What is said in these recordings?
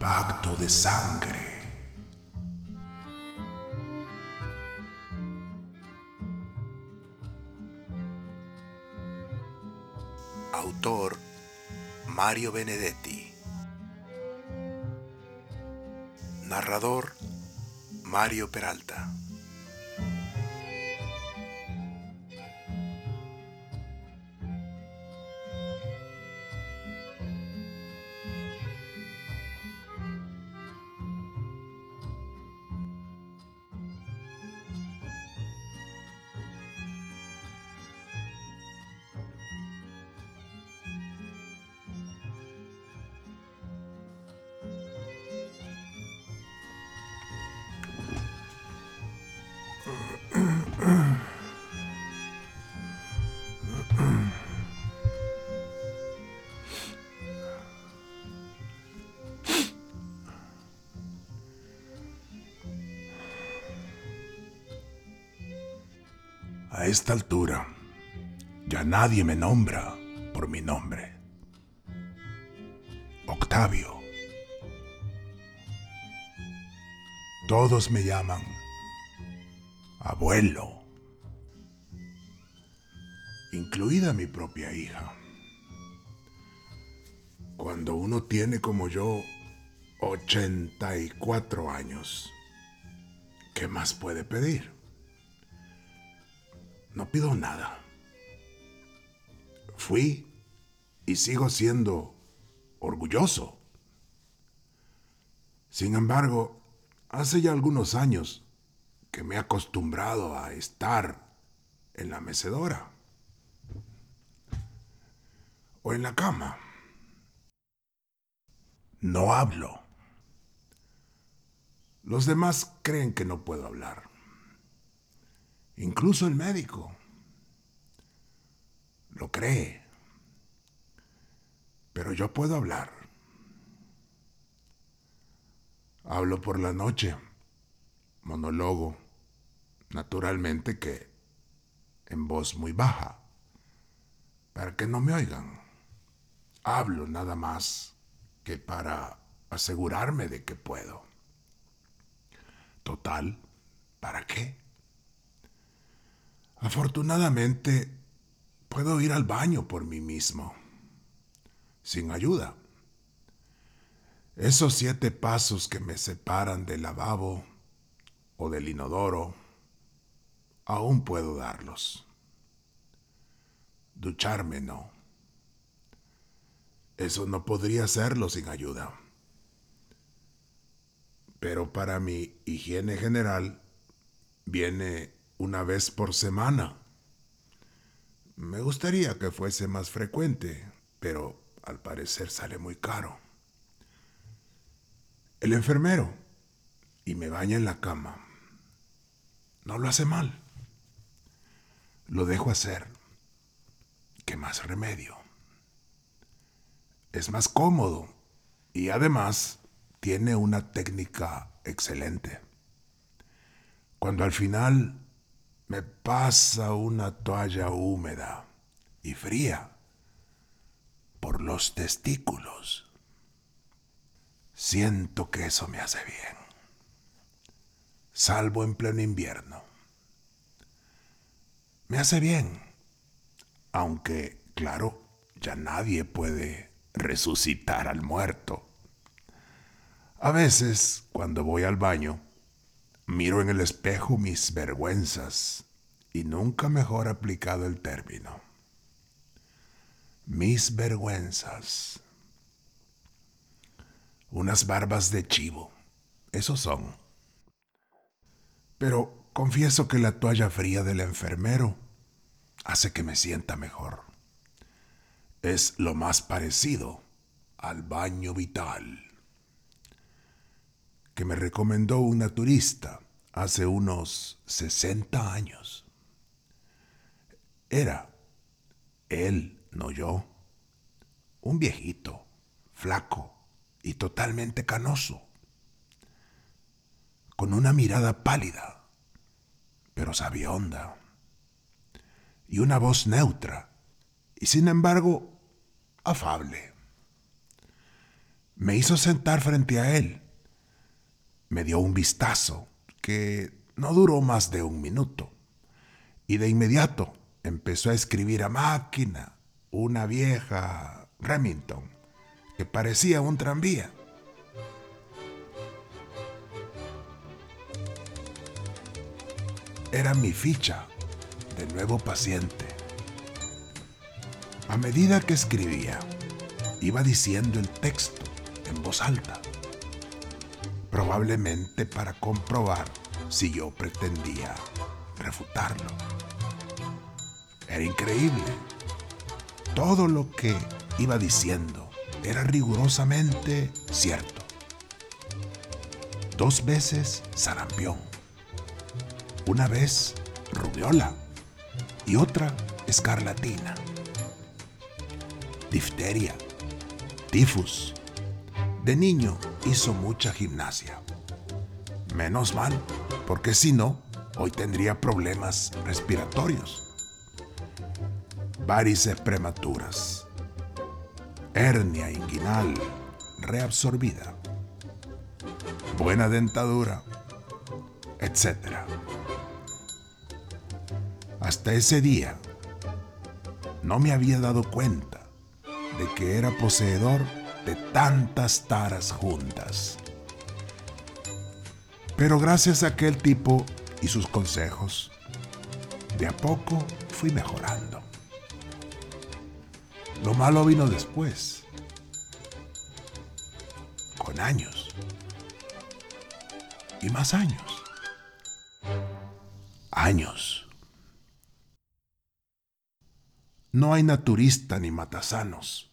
pacto de sangre. Autor Mario Benedetti. Narrador Mario Peralta. Esta altura, ya nadie me nombra por mi nombre. Octavio. Todos me llaman abuelo, incluida mi propia hija. Cuando uno tiene como yo 84 años, ¿qué más puede pedir? No pido nada. Fui y sigo siendo orgulloso. Sin embargo, hace ya algunos años que me he acostumbrado a estar en la mecedora o en la cama. No hablo. Los demás creen que no puedo hablar incluso el médico. Lo cree. Pero yo puedo hablar. Hablo por la noche, monólogo, naturalmente que en voz muy baja, para que no me oigan. Hablo nada más que para asegurarme de que puedo. Total, ¿para qué? Afortunadamente, puedo ir al baño por mí mismo, sin ayuda. Esos siete pasos que me separan del lavabo o del inodoro, aún puedo darlos. Ducharme no. Eso no podría hacerlo sin ayuda. Pero para mi higiene general viene una vez por semana. Me gustaría que fuese más frecuente, pero al parecer sale muy caro. El enfermero, y me baña en la cama. No lo hace mal. Lo dejo hacer. ¿Qué más remedio? Es más cómodo y además tiene una técnica excelente. Cuando al final me pasa una toalla húmeda y fría por los testículos. Siento que eso me hace bien, salvo en pleno invierno. Me hace bien, aunque, claro, ya nadie puede resucitar al muerto. A veces, cuando voy al baño, Miro en el espejo mis vergüenzas y nunca mejor aplicado el término. Mis vergüenzas. Unas barbas de chivo, esos son. Pero confieso que la toalla fría del enfermero hace que me sienta mejor. Es lo más parecido al baño vital que me recomendó una turista hace unos 60 años. Era, él, no yo, un viejito, flaco y totalmente canoso, con una mirada pálida, pero sabionda, y una voz neutra, y sin embargo afable. Me hizo sentar frente a él. Me dio un vistazo que no duró más de un minuto. Y de inmediato empezó a escribir a máquina una vieja Remington que parecía un tranvía. Era mi ficha de nuevo paciente. A medida que escribía, iba diciendo el texto en voz alta, probablemente para comprobar si yo pretendía refutarlo. Era increíble. Todo lo que iba diciendo era rigurosamente cierto. Dos veces sarampión. Una vez rubiola y otra escarlatina. Difteria, tifus. De niño hizo mucha gimnasia. Menos mal, porque si no, hoy tendría problemas respiratorios. Varices prematuras. Hernia inguinal reabsorbida. Buena dentadura, etc. Hasta ese día no me había dado cuenta de que era poseedor de tantas taras juntas. Pero gracias a aquel tipo y sus consejos, de a poco fui mejorando. Lo malo vino después, con años y más años. Años. No hay naturista ni matasanos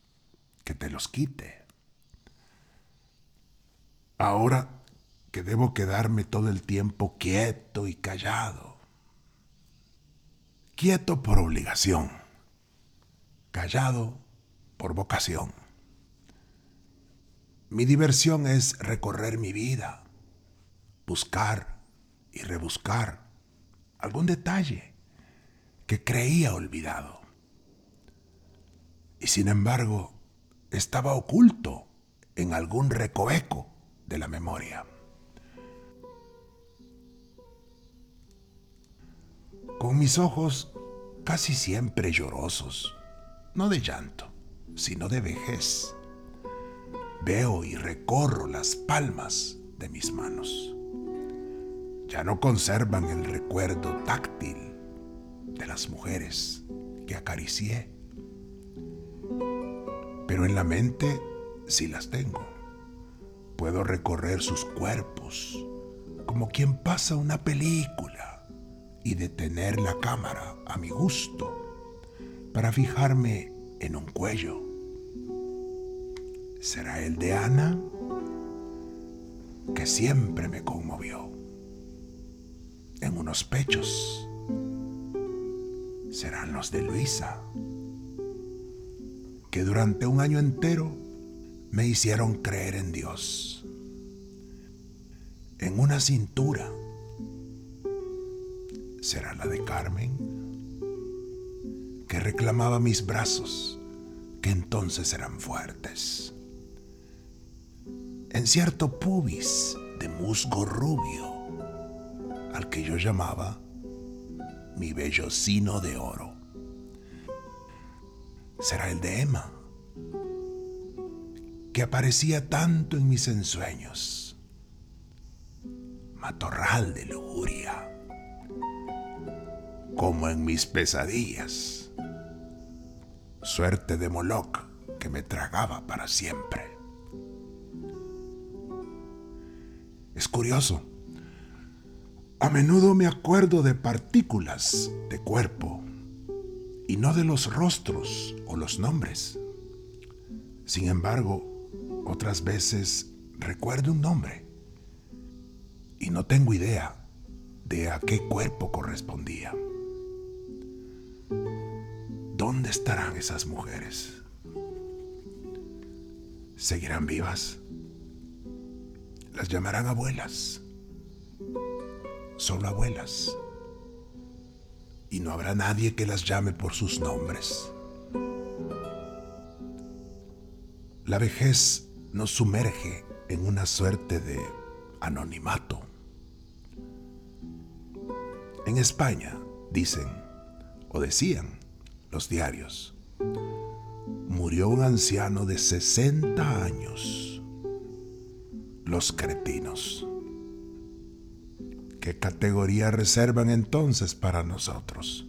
que te los quite. Ahora que debo quedarme todo el tiempo quieto y callado. Quieto por obligación, callado por vocación. Mi diversión es recorrer mi vida, buscar y rebuscar algún detalle que creía olvidado. Y sin embargo, estaba oculto en algún recoveco de la memoria. Con mis ojos casi siempre llorosos, no de llanto, sino de vejez, veo y recorro las palmas de mis manos. Ya no conservan el recuerdo táctil de las mujeres que acaricié, pero en la mente sí las tengo. Puedo recorrer sus cuerpos como quien pasa una película y detener la cámara a mi gusto para fijarme en un cuello. ¿Será el de Ana? Que siempre me conmovió. En unos pechos. ¿Serán los de Luisa? Que durante un año entero me hicieron creer en Dios. En una cintura. ¿Será la de Carmen? Que reclamaba mis brazos, que entonces eran fuertes. En cierto pubis de musgo rubio, al que yo llamaba mi bellocino de oro. Será el de Emma que aparecía tanto en mis ensueños. Matorral de lujuria, como en mis pesadillas. Suerte de Moloch que me tragaba para siempre. Es curioso. A menudo me acuerdo de partículas de cuerpo y no de los rostros o los nombres. Sin embargo, otras veces recuerdo un nombre y no tengo idea de a qué cuerpo correspondía. ¿Dónde estarán esas mujeres? ¿Seguirán vivas? Las llamarán abuelas. Solo abuelas. Y no habrá nadie que las llame por sus nombres. La vejez nos sumerge en una suerte de anonimato. En España, dicen, o decían los diarios, murió un anciano de 60 años. Los cretinos. ¿Qué categoría reservan entonces para nosotros?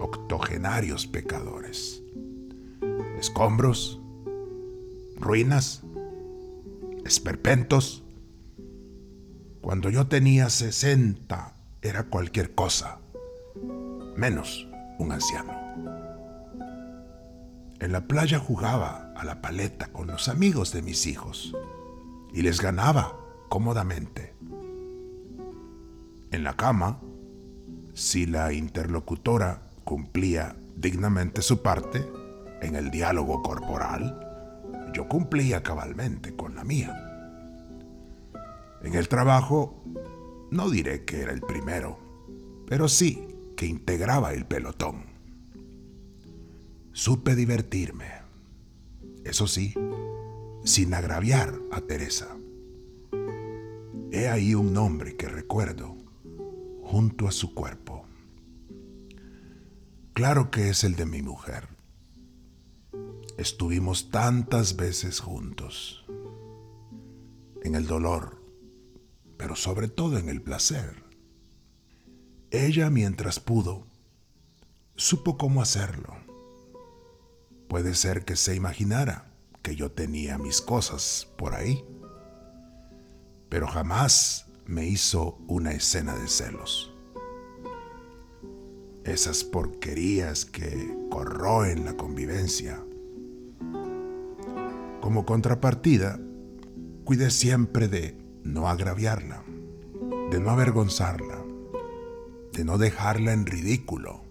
Octogenarios pecadores. Escombros, ruinas, esperpentos. Cuando yo tenía 60 era cualquier cosa, menos un anciano. En la playa jugaba a la paleta con los amigos de mis hijos y les ganaba cómodamente. En la cama, si la interlocutora cumplía dignamente su parte en el diálogo corporal, yo cumplía cabalmente con la mía. En el trabajo, no diré que era el primero, pero sí que integraba el pelotón. Supe divertirme, eso sí, sin agraviar a Teresa. He ahí un nombre que recuerdo junto a su cuerpo. Claro que es el de mi mujer. Estuvimos tantas veces juntos, en el dolor, pero sobre todo en el placer. Ella, mientras pudo, supo cómo hacerlo. Puede ser que se imaginara que yo tenía mis cosas por ahí, pero jamás me hizo una escena de celos. Esas porquerías que corroen la convivencia como contrapartida, cuide siempre de no agraviarla, de no avergonzarla, de no dejarla en ridículo.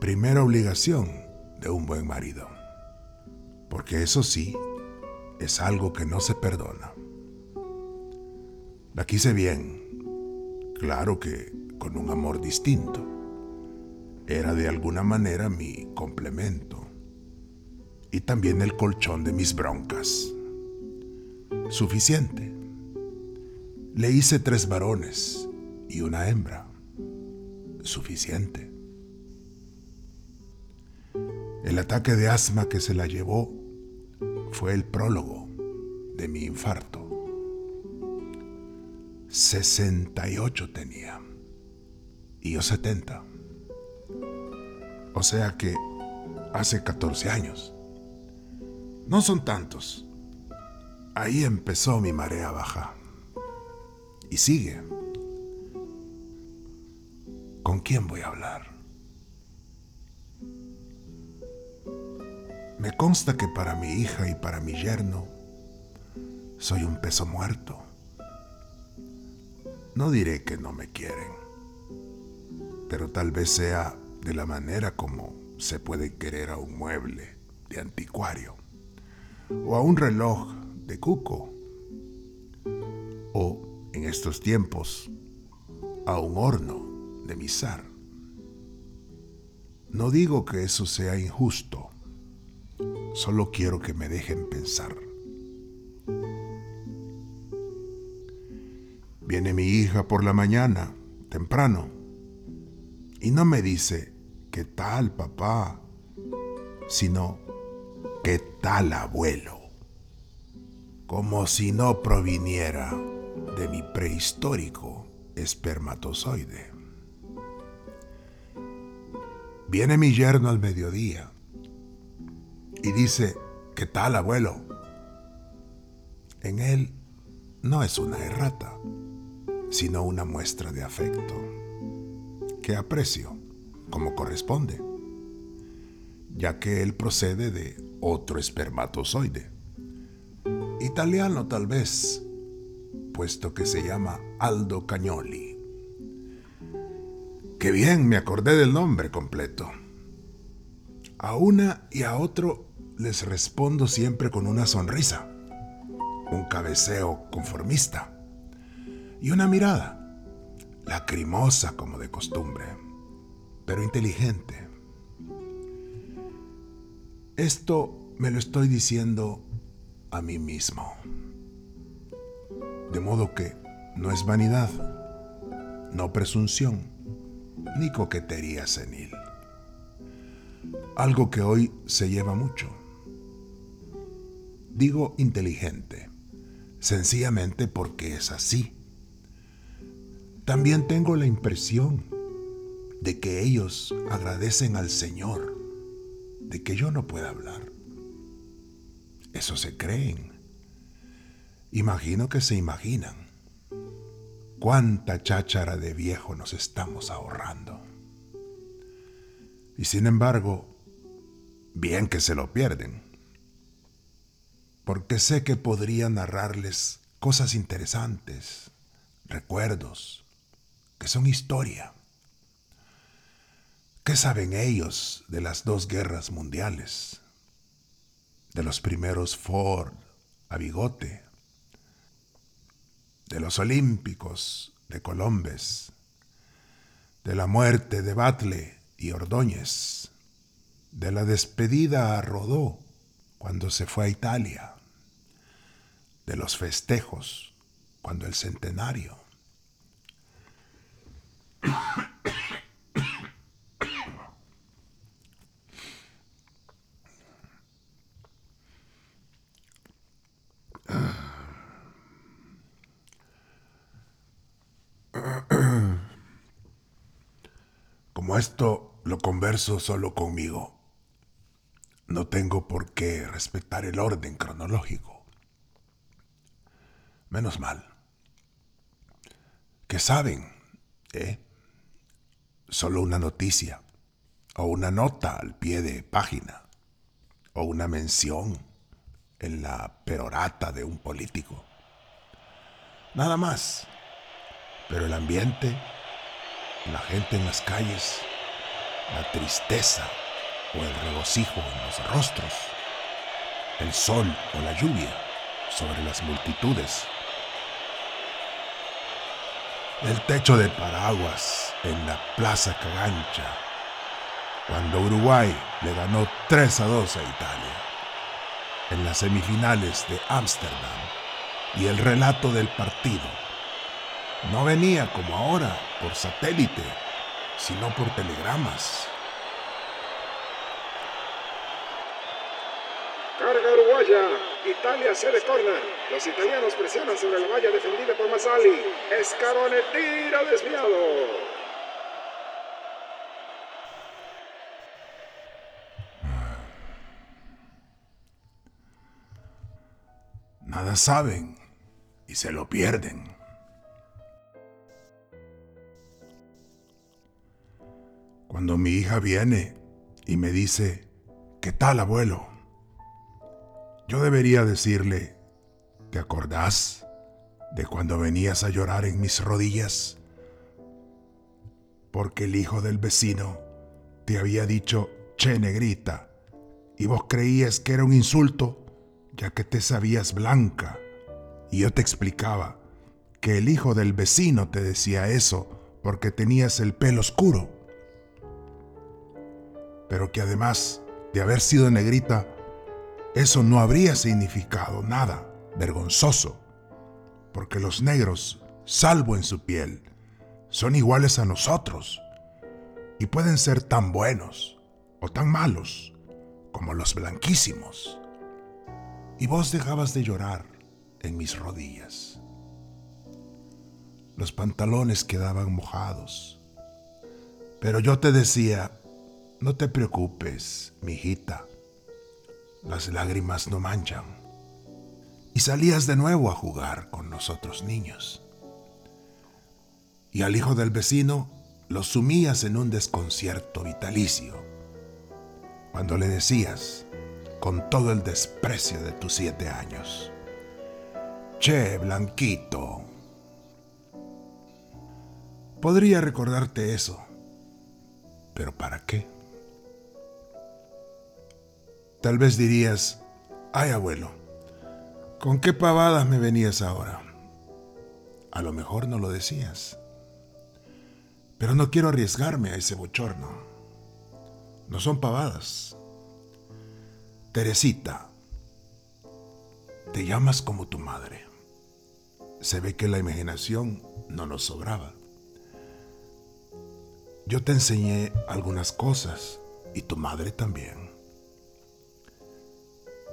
Primera obligación de un buen marido, porque eso sí es algo que no se perdona. La quise bien, claro que con un amor distinto. Era de alguna manera mi complemento y también el colchón de mis broncas. Suficiente. Le hice tres varones y una hembra. Suficiente. El ataque de asma que se la llevó fue el prólogo de mi infarto. 68 tenía y yo 70. O sea que hace 14 años. No son tantos. Ahí empezó mi marea baja. Y sigue. ¿Con quién voy a hablar? Me consta que para mi hija y para mi yerno soy un peso muerto. No diré que no me quieren, pero tal vez sea de la manera como se puede querer a un mueble de anticuario o a un reloj de cuco o en estos tiempos a un horno de misar. No digo que eso sea injusto, solo quiero que me dejen pensar. Viene mi hija por la mañana, temprano, y no me dice, ¿qué tal papá? sino, ¿Qué tal abuelo? Como si no proviniera de mi prehistórico espermatozoide. Viene mi yerno al mediodía y dice, ¿qué tal abuelo? En él no es una errata, sino una muestra de afecto, que aprecio como corresponde, ya que él procede de otro espermatozoide. Italiano tal vez, puesto que se llama Aldo Cagnoli. Qué bien, me acordé del nombre completo. A una y a otro les respondo siempre con una sonrisa, un cabeceo conformista y una mirada, lacrimosa como de costumbre, pero inteligente esto me lo estoy diciendo a mí mismo. De modo que no es vanidad, no presunción, ni coquetería senil. Algo que hoy se lleva mucho. Digo inteligente, sencillamente porque es así. También tengo la impresión de que ellos agradecen al Señor de que yo no pueda hablar. Eso se creen. Imagino que se imaginan. Cuánta cháchara de viejo nos estamos ahorrando. Y sin embargo, bien que se lo pierden. Porque sé que podría narrarles cosas interesantes, recuerdos, que son historia. ¿Qué saben ellos de las dos guerras mundiales? De los primeros Ford a bigote, de los Olímpicos de Colombes, de la muerte de Batle y Ordóñez, de la despedida a Rodó cuando se fue a Italia, de los festejos cuando el centenario. Como esto lo converso solo conmigo, no tengo por qué respetar el orden cronológico. Menos mal. Que saben, ¿eh? Solo una noticia, o una nota al pie de página, o una mención en la perorata de un político. Nada más. Pero el ambiente, la gente en las calles, la tristeza o el regocijo en los rostros, el sol o la lluvia sobre las multitudes, el techo de paraguas en la Plaza Cagancha, cuando Uruguay le ganó 3 a 2 a Italia, en las semifinales de Ámsterdam, y el relato del partido no venía como ahora por satélite, sino por telegramas. Italia se corner. Los italianos presionan sobre la valla defendida por Mazzali. Escarone tira desviado. Nada saben y se lo pierden. Cuando mi hija viene y me dice, ¿qué tal abuelo? Yo debería decirle, ¿te acordás de cuando venías a llorar en mis rodillas? Porque el hijo del vecino te había dicho, che negrita, y vos creías que era un insulto, ya que te sabías blanca. Y yo te explicaba que el hijo del vecino te decía eso porque tenías el pelo oscuro. Pero que además de haber sido negrita, eso no habría significado nada vergonzoso, porque los negros, salvo en su piel, son iguales a nosotros y pueden ser tan buenos o tan malos como los blanquísimos. Y vos dejabas de llorar en mis rodillas. Los pantalones quedaban mojados, pero yo te decía, no te preocupes, mi hijita las lágrimas no manchan. Y salías de nuevo a jugar con los otros niños. Y al hijo del vecino lo sumías en un desconcierto vitalicio. Cuando le decías, con todo el desprecio de tus siete años, Che, Blanquito. Podría recordarte eso, pero ¿para qué? Tal vez dirías, ay abuelo, ¿con qué pavadas me venías ahora? A lo mejor no lo decías. Pero no quiero arriesgarme a ese bochorno. No son pavadas. Teresita, te llamas como tu madre. Se ve que la imaginación no nos sobraba. Yo te enseñé algunas cosas y tu madre también.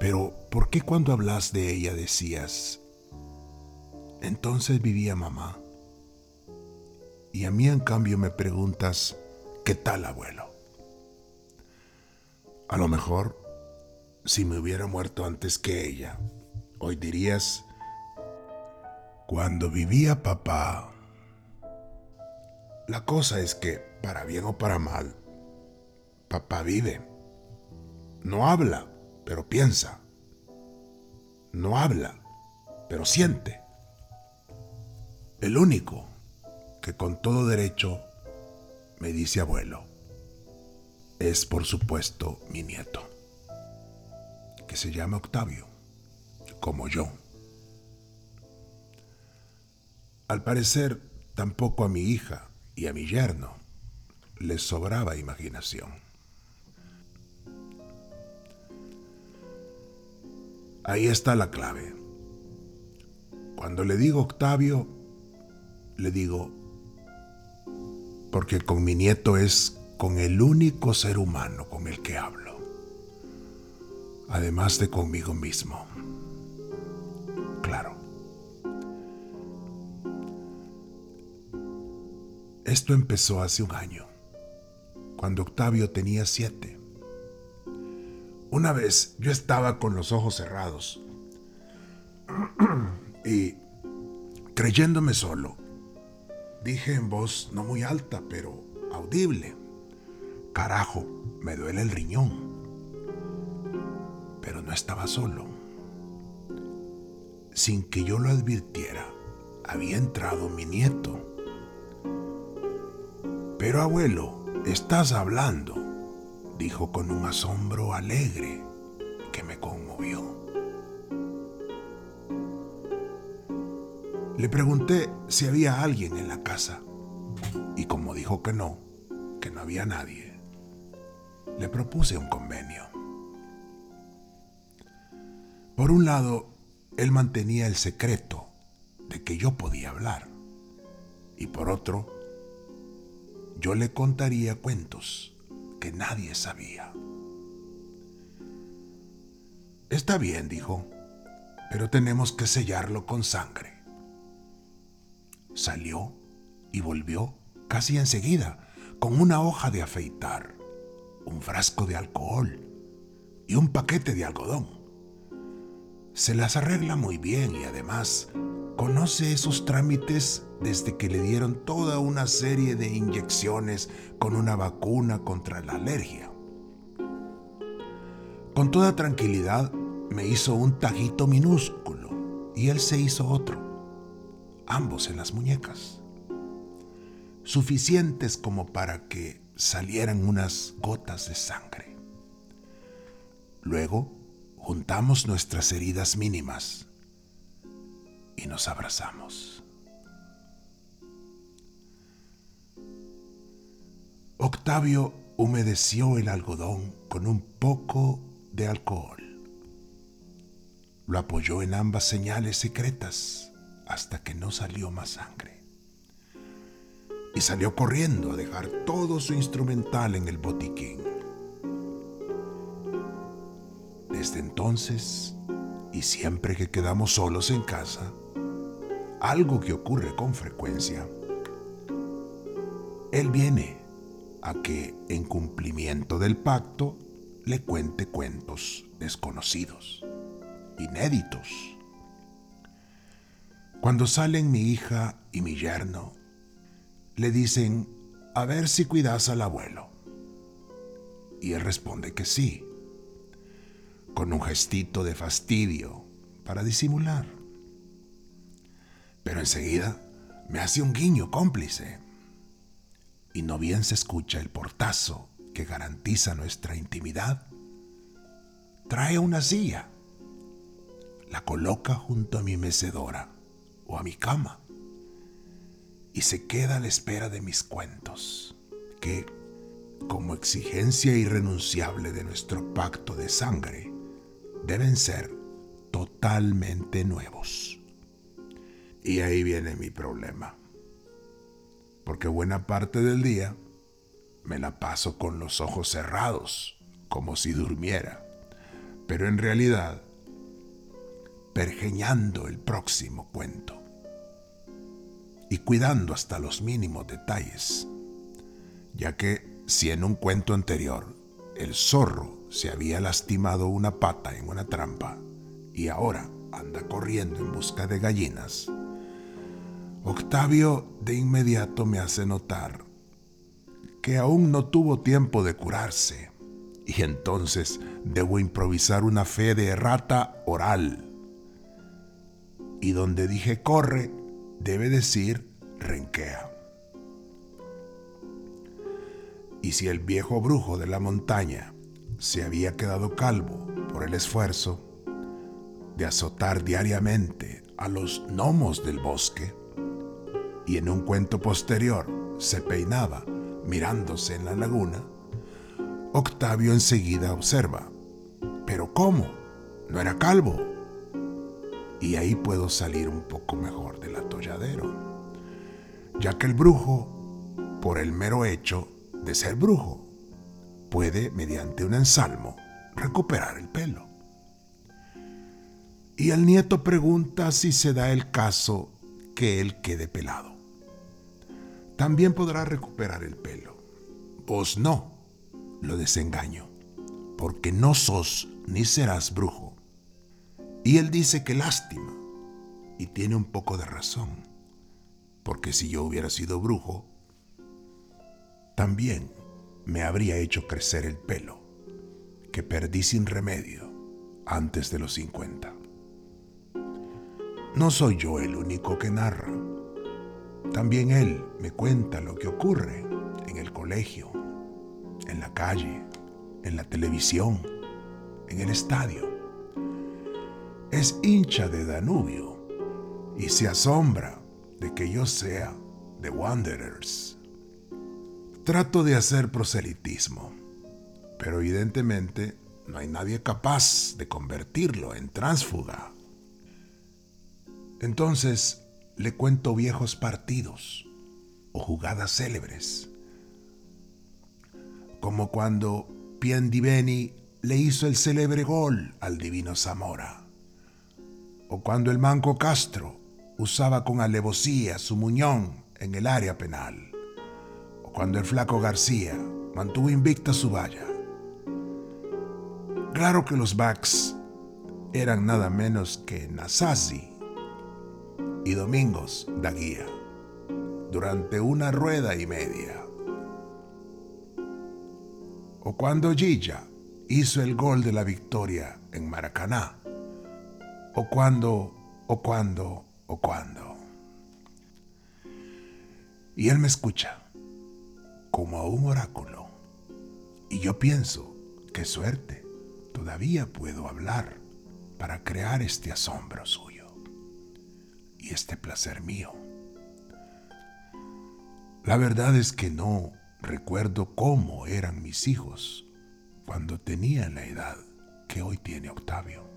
Pero, ¿por qué cuando hablas de ella decías, entonces vivía mamá? Y a mí en cambio me preguntas, ¿qué tal abuelo? A lo mejor, si me hubiera muerto antes que ella, hoy dirías, cuando vivía papá, la cosa es que, para bien o para mal, papá vive. No habla, pero piensa. No habla, pero siente. El único que con todo derecho me dice abuelo es, por supuesto, mi nieto, que se llama Octavio, como yo. Al parecer, tampoco a mi hija y a mi yerno les sobraba imaginación. Ahí está la clave. Cuando le digo Octavio, le digo, porque con mi nieto es con el único ser humano con el que hablo, además de conmigo mismo. Claro. Esto empezó hace un año, cuando Octavio tenía siete. Una vez yo estaba con los ojos cerrados y, creyéndome solo, dije en voz no muy alta, pero audible, carajo, me duele el riñón. Pero no estaba solo. Sin que yo lo advirtiera, había entrado mi nieto pero abuelo, estás hablando, dijo con un asombro alegre que me conmovió. Le pregunté si había alguien en la casa y como dijo que no, que no había nadie, le propuse un convenio. Por un lado, él mantenía el secreto de que yo podía hablar y por otro, yo le contaría cuentos que nadie sabía. Está bien, dijo, pero tenemos que sellarlo con sangre. Salió y volvió casi enseguida con una hoja de afeitar, un frasco de alcohol y un paquete de algodón. Se las arregla muy bien y además conoce esos trámites desde que le dieron toda una serie de inyecciones con una vacuna contra la alergia. Con toda tranquilidad me hizo un tajito minúsculo y él se hizo otro, ambos en las muñecas, suficientes como para que salieran unas gotas de sangre. Luego juntamos nuestras heridas mínimas y nos abrazamos. Octavio humedeció el algodón con un poco de alcohol. Lo apoyó en ambas señales secretas hasta que no salió más sangre. Y salió corriendo a dejar todo su instrumental en el botiquín. Desde entonces, y siempre que quedamos solos en casa, algo que ocurre con frecuencia, Él viene a que, en cumplimiento del pacto, le cuente cuentos desconocidos, inéditos. Cuando salen mi hija y mi yerno, le dicen, a ver si cuidas al abuelo. Y él responde que sí, con un gestito de fastidio para disimular pero enseguida me hace un guiño cómplice. Y no bien se escucha el portazo que garantiza nuestra intimidad, trae una silla, la coloca junto a mi mecedora o a mi cama y se queda a la espera de mis cuentos, que, como exigencia irrenunciable de nuestro pacto de sangre, deben ser totalmente nuevos. Y ahí viene mi problema. Porque buena parte del día me la paso con los ojos cerrados, como si durmiera. Pero en realidad, pergeñando el próximo cuento. Y cuidando hasta los mínimos detalles. Ya que si en un cuento anterior el zorro se había lastimado una pata en una trampa y ahora anda corriendo en busca de gallinas, Octavio de inmediato me hace notar que aún no tuvo tiempo de curarse y entonces debo improvisar una fe de errata oral. Y donde dije corre, debe decir renquea. Y si el viejo brujo de la montaña se había quedado calvo por el esfuerzo de azotar diariamente a los gnomos del bosque, y en un cuento posterior se peinaba mirándose en la laguna, Octavio enseguida observa, pero ¿cómo? No era calvo. Y ahí puedo salir un poco mejor del atolladero, ya que el brujo, por el mero hecho de ser brujo, puede, mediante un ensalmo, recuperar el pelo. Y el nieto pregunta si se da el caso que él quede pelado también podrá recuperar el pelo. Vos no, lo desengaño, porque no sos ni serás brujo. Y él dice que lástima, y tiene un poco de razón, porque si yo hubiera sido brujo, también me habría hecho crecer el pelo, que perdí sin remedio antes de los 50. No soy yo el único que narra. También él me cuenta lo que ocurre en el colegio, en la calle, en la televisión, en el estadio. Es hincha de Danubio y se asombra de que yo sea de Wanderers. Trato de hacer proselitismo, pero evidentemente no hay nadie capaz de convertirlo en tránsfuga. Entonces, le cuento viejos partidos o jugadas célebres, como cuando Piendiveni le hizo el célebre gol al divino Zamora, o cuando el manco Castro usaba con alevosía su muñón en el área penal, cuando el flaco García mantuvo invicta su valla. Claro que los backs eran nada menos que Nasasi, y Domingos da guía durante una rueda y media. O cuando Gilla hizo el gol de la victoria en Maracaná. O cuando, o cuando, o cuando. Y él me escucha como a un oráculo. Y yo pienso, qué suerte, todavía puedo hablar para crear este asombro suyo y este placer mío. La verdad es que no recuerdo cómo eran mis hijos cuando tenían la edad que hoy tiene Octavio.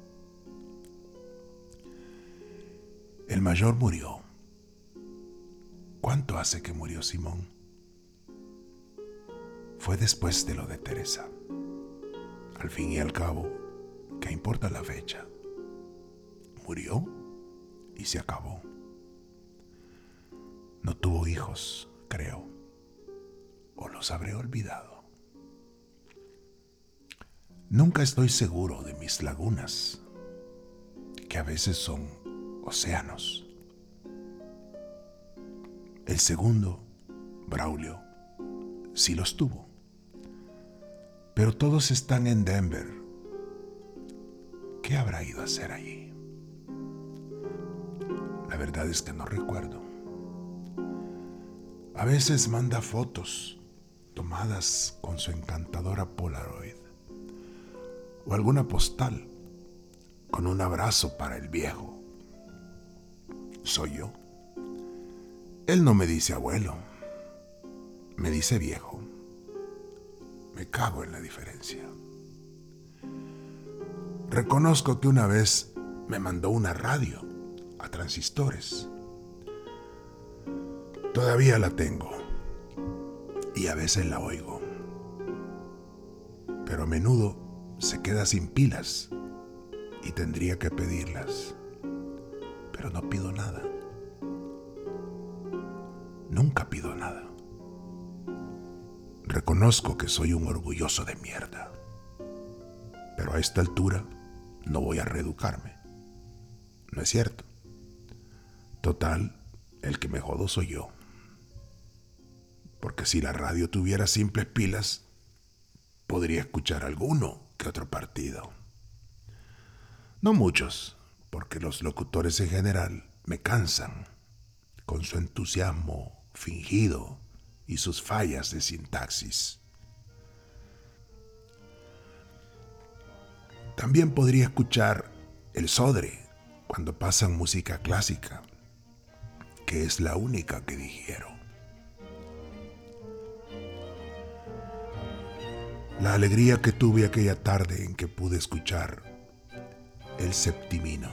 El mayor murió. ¿Cuánto hace que murió Simón? Fue después de lo de Teresa. Al fin y al cabo, ¿qué importa la fecha? Murió y se acabó. No tuvo hijos, creo, o los habré olvidado. Nunca estoy seguro de mis lagunas, que a veces son océanos. El segundo, Braulio, sí los tuvo. Pero todos están en Denver. ¿Qué habrá ido a hacer allí? La verdad es que no recuerdo. A veces manda fotos tomadas con su encantadora Polaroid o alguna postal con un abrazo para el viejo. Soy yo. Él no me dice abuelo, me dice viejo. Me cago en la diferencia. Reconozco que una vez me mandó una radio a transistores. Todavía la tengo y a veces la oigo. Pero a menudo se queda sin pilas y tendría que pedirlas. Pero no pido nada. Nunca pido nada. Reconozco que soy un orgulloso de mierda. Pero a esta altura no voy a reeducarme. No es cierto. Total, el que me jodo soy yo. Porque si la radio tuviera simples pilas, podría escuchar alguno que otro partido. No muchos, porque los locutores en general me cansan con su entusiasmo fingido y sus fallas de sintaxis. También podría escuchar el sodre cuando pasan música clásica, que es la única que digiero. La alegría que tuve aquella tarde en que pude escuchar el septimino.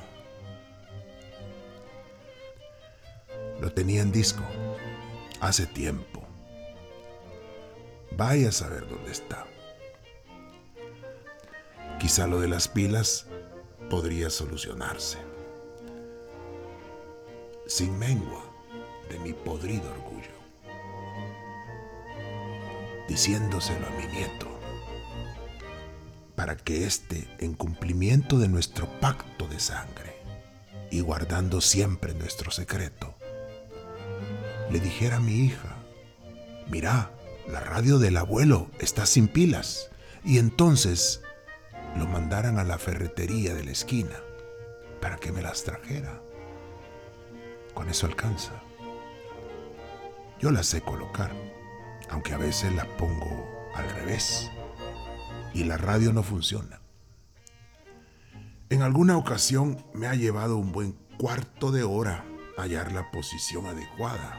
Lo tenía en disco hace tiempo. Vaya a saber dónde está. Quizá lo de las pilas podría solucionarse. Sin mengua de mi podrido orgullo. Diciéndoselo a mi nieto. Para que éste, en cumplimiento de nuestro pacto de sangre y guardando siempre nuestro secreto, le dijera a mi hija, mira, la radio del abuelo está sin pilas. Y entonces lo mandaran a la ferretería de la esquina para que me las trajera. Con eso alcanza. Yo las sé colocar, aunque a veces las pongo al revés y la radio no funciona. En alguna ocasión me ha llevado un buen cuarto de hora hallar la posición adecuada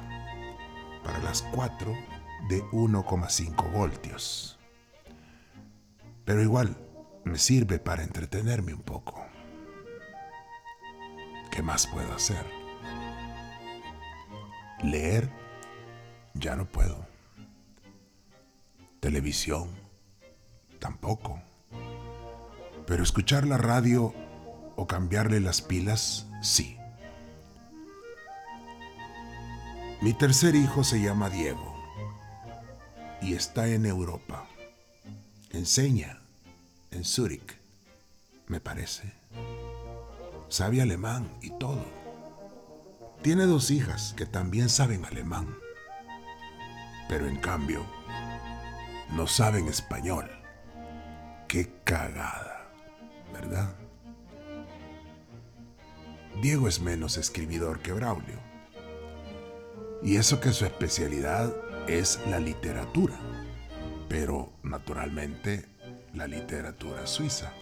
para las 4 de 1,5 voltios. Pero igual, me sirve para entretenerme un poco. ¿Qué más puedo hacer? Leer ya no puedo. Televisión tampoco. Pero escuchar la radio o cambiarle las pilas, sí. Mi tercer hijo se llama Diego y está en Europa. Enseña en Zúrich, me parece. Sabe alemán y todo. Tiene dos hijas que también saben alemán, pero en cambio no saben español. Qué cagada, ¿verdad? Diego es menos escribidor que Braulio. Y eso que su especialidad es la literatura. Pero naturalmente la literatura suiza.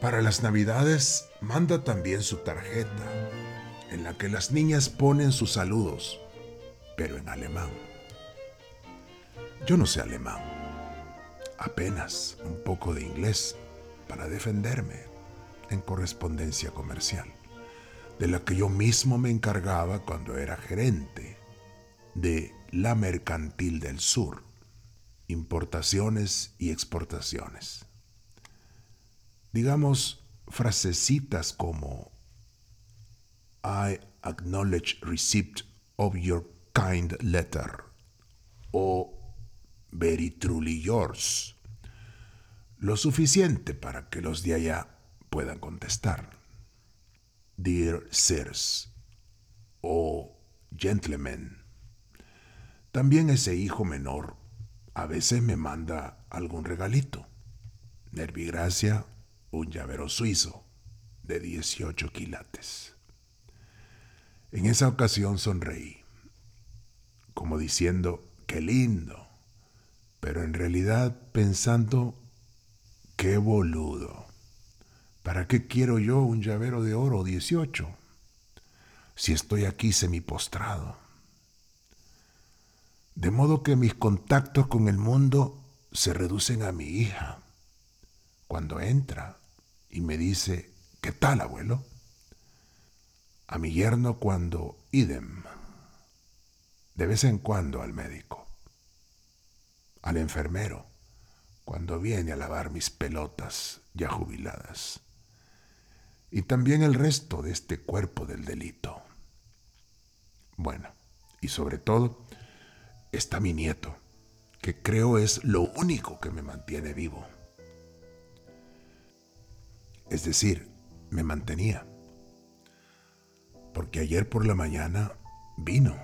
Para las navidades manda también su tarjeta, en la que las niñas ponen sus saludos, pero en alemán. Yo no sé alemán, apenas un poco de inglés para defenderme en correspondencia comercial, de la que yo mismo me encargaba cuando era gerente de la Mercantil del Sur importaciones y exportaciones. Digamos frasecitas como I acknowledge receipt of your kind letter o very truly yours. Lo suficiente para que los de allá puedan contestar. Dear sirs o gentlemen. También ese hijo menor a veces me manda algún regalito. Nervigracia, un llavero suizo de 18 quilates. En esa ocasión sonreí, como diciendo, qué lindo, pero en realidad pensando, qué boludo. ¿Para qué quiero yo un llavero de oro 18? Si estoy aquí semipostrado. De modo que mis contactos con el mundo se reducen a mi hija. Cuando entra y me dice ¿Qué tal, abuelo? A mi yerno cuando idem. De vez en cuando al médico. Al enfermero cuando viene a lavar mis pelotas ya jubiladas. Y también el resto de este cuerpo del delito. Bueno, y sobre todo está mi nieto, que creo es lo único que me mantiene vivo. Es decir, me mantenía. Porque ayer por la mañana vino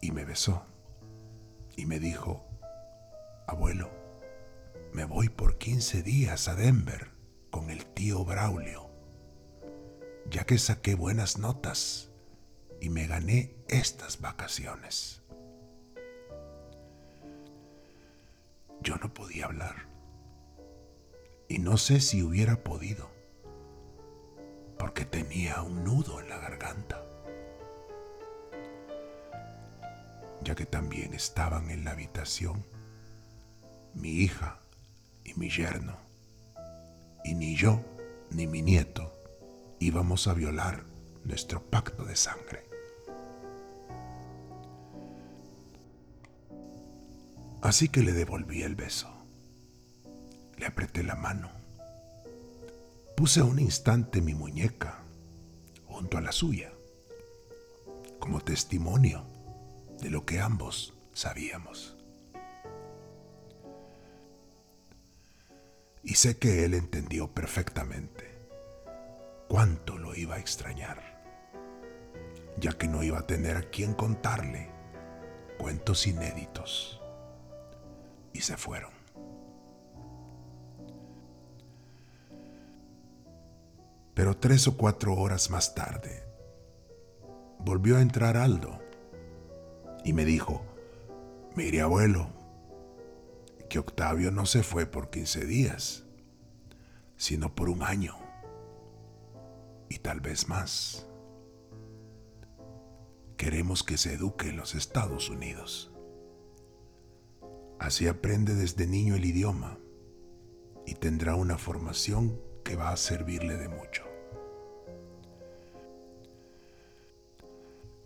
y me besó y me dijo, abuelo, me voy por 15 días a Denver con el tío Braulio, ya que saqué buenas notas y me gané estas vacaciones. Yo no podía hablar y no sé si hubiera podido porque tenía un nudo en la garganta, ya que también estaban en la habitación mi hija y mi yerno, y ni yo ni mi nieto íbamos a violar nuestro pacto de sangre. Así que le devolví el beso, le apreté la mano Puse un instante mi muñeca junto a la suya, como testimonio de lo que ambos sabíamos. Y sé que él entendió perfectamente cuánto lo iba a extrañar, ya que no iba a tener a quien contarle cuentos inéditos. Y se fueron. Pero tres o cuatro horas más tarde, volvió a entrar Aldo y me dijo, mire abuelo, que Octavio no se fue por 15 días, sino por un año y tal vez más. Queremos que se eduque en los Estados Unidos. Así aprende desde niño el idioma y tendrá una formación que va a servirle de mucho.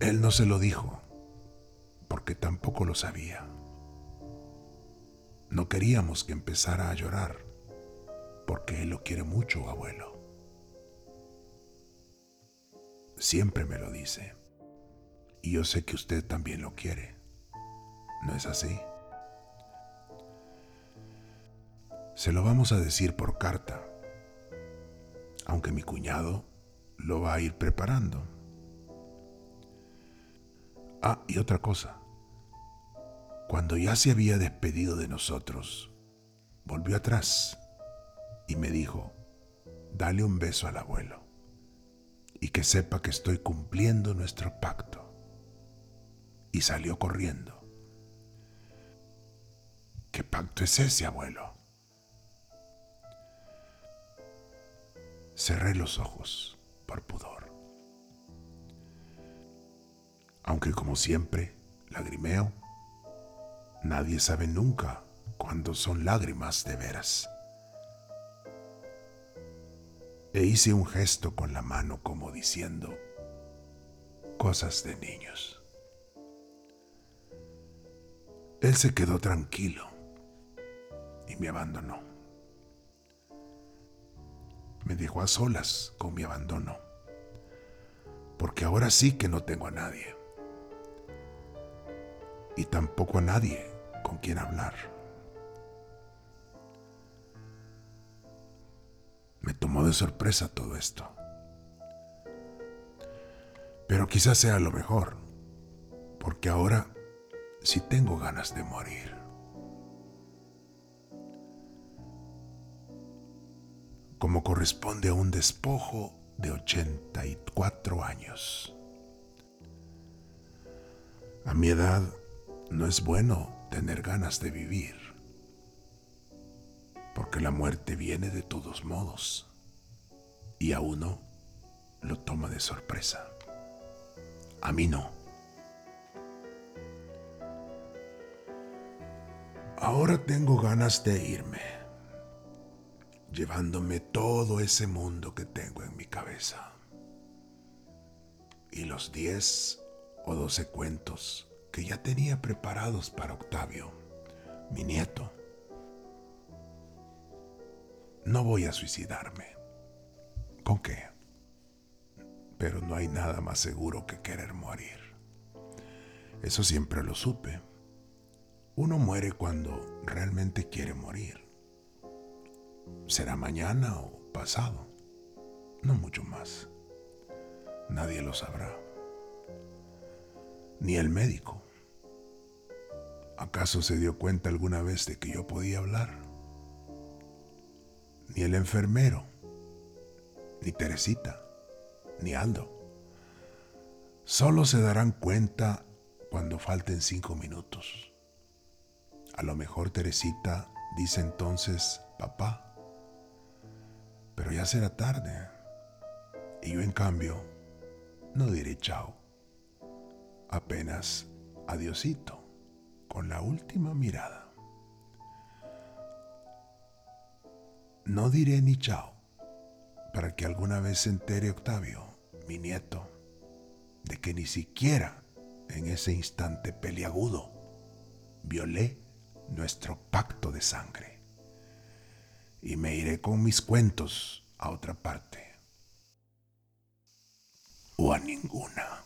Él no se lo dijo, porque tampoco lo sabía. No queríamos que empezara a llorar, porque él lo quiere mucho, abuelo. Siempre me lo dice, y yo sé que usted también lo quiere. ¿No es así? Se lo vamos a decir por carta aunque mi cuñado lo va a ir preparando. Ah, y otra cosa. Cuando ya se había despedido de nosotros, volvió atrás y me dijo, dale un beso al abuelo y que sepa que estoy cumpliendo nuestro pacto. Y salió corriendo. ¿Qué pacto es ese, abuelo? Cerré los ojos por pudor. Aunque como siempre, lagrimeo, nadie sabe nunca cuándo son lágrimas de veras. E hice un gesto con la mano como diciendo cosas de niños. Él se quedó tranquilo y me abandonó me dejó a solas con mi abandono, porque ahora sí que no tengo a nadie, y tampoco a nadie con quien hablar. Me tomó de sorpresa todo esto, pero quizás sea lo mejor, porque ahora sí tengo ganas de morir. Como corresponde a un despojo de 84 años. A mi edad no es bueno tener ganas de vivir, porque la muerte viene de todos modos y a uno lo toma de sorpresa. A mí no. Ahora tengo ganas de irme llevándome todo ese mundo que tengo en mi cabeza. Y los diez o doce cuentos que ya tenía preparados para Octavio, mi nieto. No voy a suicidarme. ¿Con qué? Pero no hay nada más seguro que querer morir. Eso siempre lo supe. Uno muere cuando realmente quiere morir. Será mañana o pasado, no mucho más. Nadie lo sabrá. Ni el médico. ¿Acaso se dio cuenta alguna vez de que yo podía hablar? Ni el enfermero, ni Teresita, ni Aldo. Solo se darán cuenta cuando falten cinco minutos. A lo mejor Teresita dice entonces, papá, pero ya será tarde. Y yo en cambio no diré chao, apenas adiosito, con la última mirada. No diré ni chao, para que alguna vez se entere Octavio, mi nieto, de que ni siquiera en ese instante peliagudo violé nuestro pacto de sangre y me iré con mis cuentos a otra parte o a ninguna.